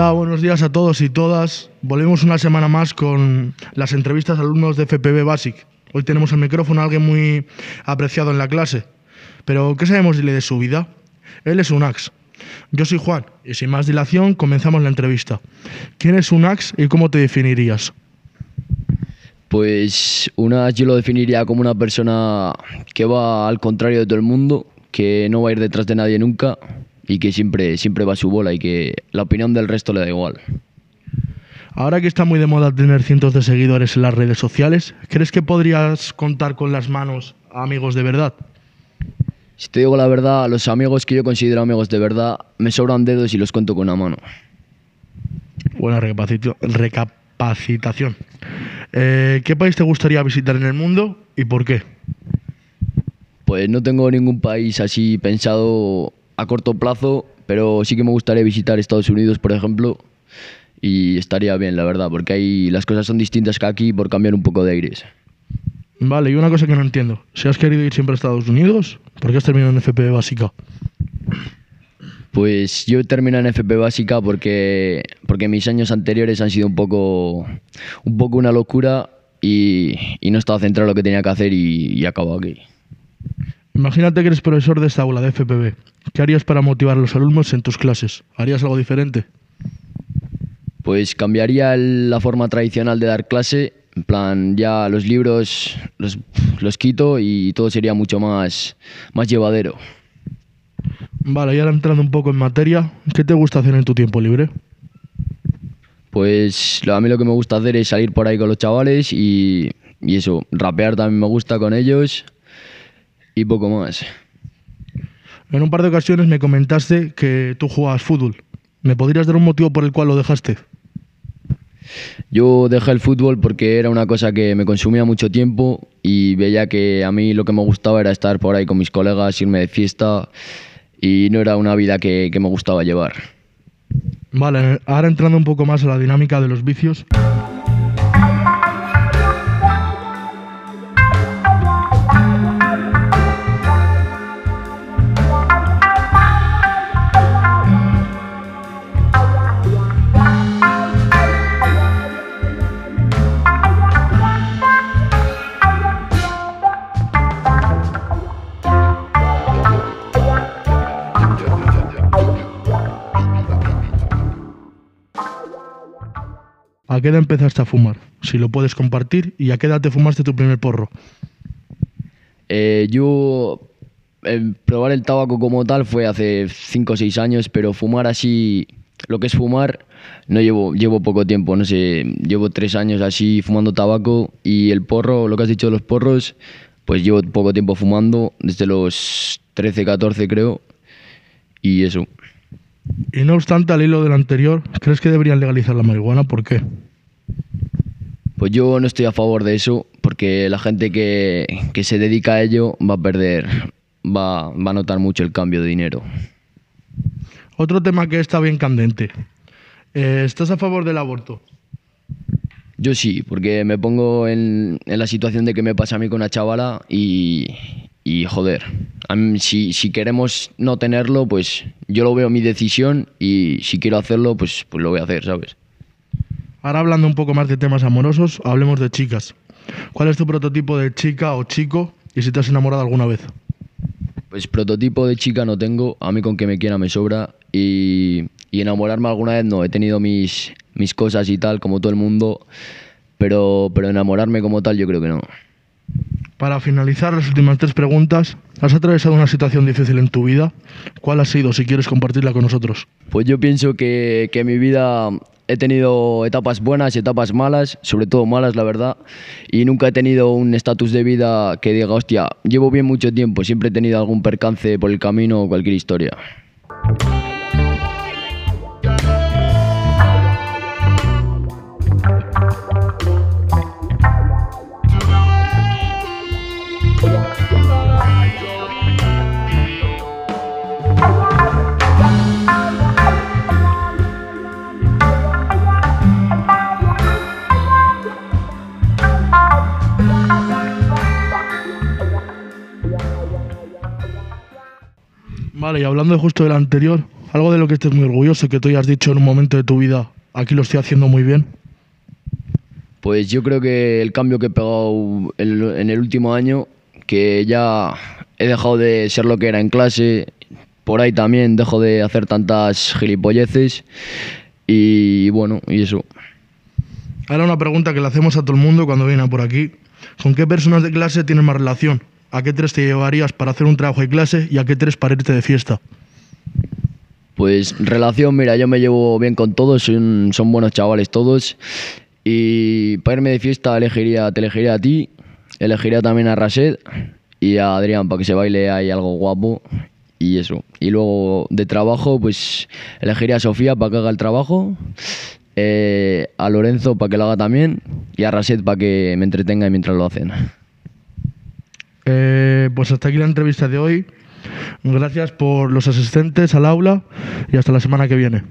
Buenos días a todos y todas. Volvemos una semana más con las entrevistas a alumnos de FPB Basic. Hoy tenemos el micrófono a alguien muy apreciado en la clase. Pero, ¿qué sabemos de su vida? Él es un AX. Yo soy Juan y sin más dilación comenzamos la entrevista. ¿Quién es un AX y cómo te definirías? Pues una yo lo definiría como una persona que va al contrario de todo el mundo, que no va a ir detrás de nadie nunca y que siempre, siempre va a su bola y que la opinión del resto le da igual. Ahora que está muy de moda tener cientos de seguidores en las redes sociales, ¿crees que podrías contar con las manos a amigos de verdad? Si te digo la verdad, los amigos que yo considero amigos de verdad me sobran dedos y los cuento con una mano. Buena recapacitación. Eh, ¿Qué país te gustaría visitar en el mundo y por qué? Pues no tengo ningún país así pensado a corto plazo, pero sí que me gustaría visitar Estados Unidos, por ejemplo, y estaría bien, la verdad, porque ahí las cosas son distintas que aquí por cambiar un poco de aires. Vale, y una cosa que no entiendo. Si has querido ir siempre a Estados Unidos, ¿por qué has terminado en FP básica? Pues yo terminé en FP básica porque, porque mis años anteriores han sido un poco, un poco una locura y, y no estaba centrado en lo que tenía que hacer y, y acabo aquí. Imagínate que eres profesor de esta aula de FPB. ¿Qué harías para motivar a los alumnos en tus clases? ¿Harías algo diferente? Pues cambiaría la forma tradicional de dar clase. En plan, ya los libros los, los quito y todo sería mucho más, más llevadero. Vale, y ahora entrando un poco en materia, ¿qué te gusta hacer en tu tiempo libre? Pues a mí lo que me gusta hacer es salir por ahí con los chavales y, y eso, rapear también me gusta con ellos y poco más. En un par de ocasiones me comentaste que tú jugabas fútbol. ¿Me podrías dar un motivo por el cual lo dejaste? Yo dejé el fútbol porque era una cosa que me consumía mucho tiempo y veía que a mí lo que me gustaba era estar por ahí con mis colegas, irme de fiesta y no era una vida que, que me gustaba llevar. Vale, ahora entrando un poco más a la dinámica de los vicios. ¿A qué edad empezaste a fumar? Si lo puedes compartir. ¿Y a qué edad te fumaste tu primer porro? Eh, yo eh, probar el tabaco como tal fue hace 5 o 6 años, pero fumar así, lo que es fumar, no llevo, llevo poco tiempo, no sé, llevo 3 años así fumando tabaco y el porro, lo que has dicho de los porros, pues llevo poco tiempo fumando, desde los 13, 14 creo, y eso. Y no obstante, al hilo del anterior, ¿crees que deberían legalizar la marihuana? ¿Por qué? Pues yo no estoy a favor de eso, porque la gente que, que se dedica a ello va a perder, va, va a notar mucho el cambio de dinero. Otro tema que está bien candente. Eh, ¿Estás a favor del aborto? Yo sí, porque me pongo en, en, la situación de que me pasa a mí con una chavala y, y joder, mí, si, si, queremos no tenerlo, pues yo lo veo mi decisión y si quiero hacerlo, pues, pues lo voy a hacer, ¿sabes? Ahora hablando un poco más de temas amorosos, hablemos de chicas. ¿Cuál es tu prototipo de chica o chico y si te has enamorado alguna vez? Pues prototipo de chica no tengo, a mí con que me quiera me sobra y, y enamorarme alguna vez no, he tenido mis, mis cosas y tal como todo el mundo, pero, pero enamorarme como tal yo creo que no. Para finalizar las últimas tres preguntas, ¿has atravesado una situación difícil en tu vida? ¿Cuál ha sido, si quieres compartirla con nosotros? Pues yo pienso que, que mi vida he tenido etapas buenas y etapas malas, sobre todo malas, la verdad, y nunca he tenido un estatus de vida que diga, hostia, llevo bien mucho tiempo, siempre he tenido algún percance por el camino o cualquier historia. Vale, y hablando justo del anterior, Algo de lo que estés muy orgulloso, que tú hayas dicho en un momento de tu vida, aquí lo estoy haciendo muy bien. Pues yo creo que el cambio que he pegado en, en el último año, que ya he dejado de ser lo que era en clase, por ahí también dejo de hacer tantas gilipolleces y bueno, y eso. Ahora una pregunta que le hacemos a todo el mundo cuando viene por aquí. ¿Con qué personas de clase tienes más relación? ¿A qué tres te llevarías para hacer un trabajo de clase y a qué tres para irte de fiesta? Pues relación, mira, yo me llevo bien con todos, son, son buenos chavales todos. Y para irme de fiesta elegiría, te elegiría a ti, elegiría también a Rashed y a Adrián para que se baile ahí algo guapo y eso. Y luego de trabajo, pues elegiría a Sofía para que haga el trabajo, eh, a Lorenzo para que lo haga también y a Rashed para que me entretenga mientras lo hacen. Eh, pues hasta aquí la entrevista de hoy. Gracias por los asistentes al aula y hasta la semana que viene.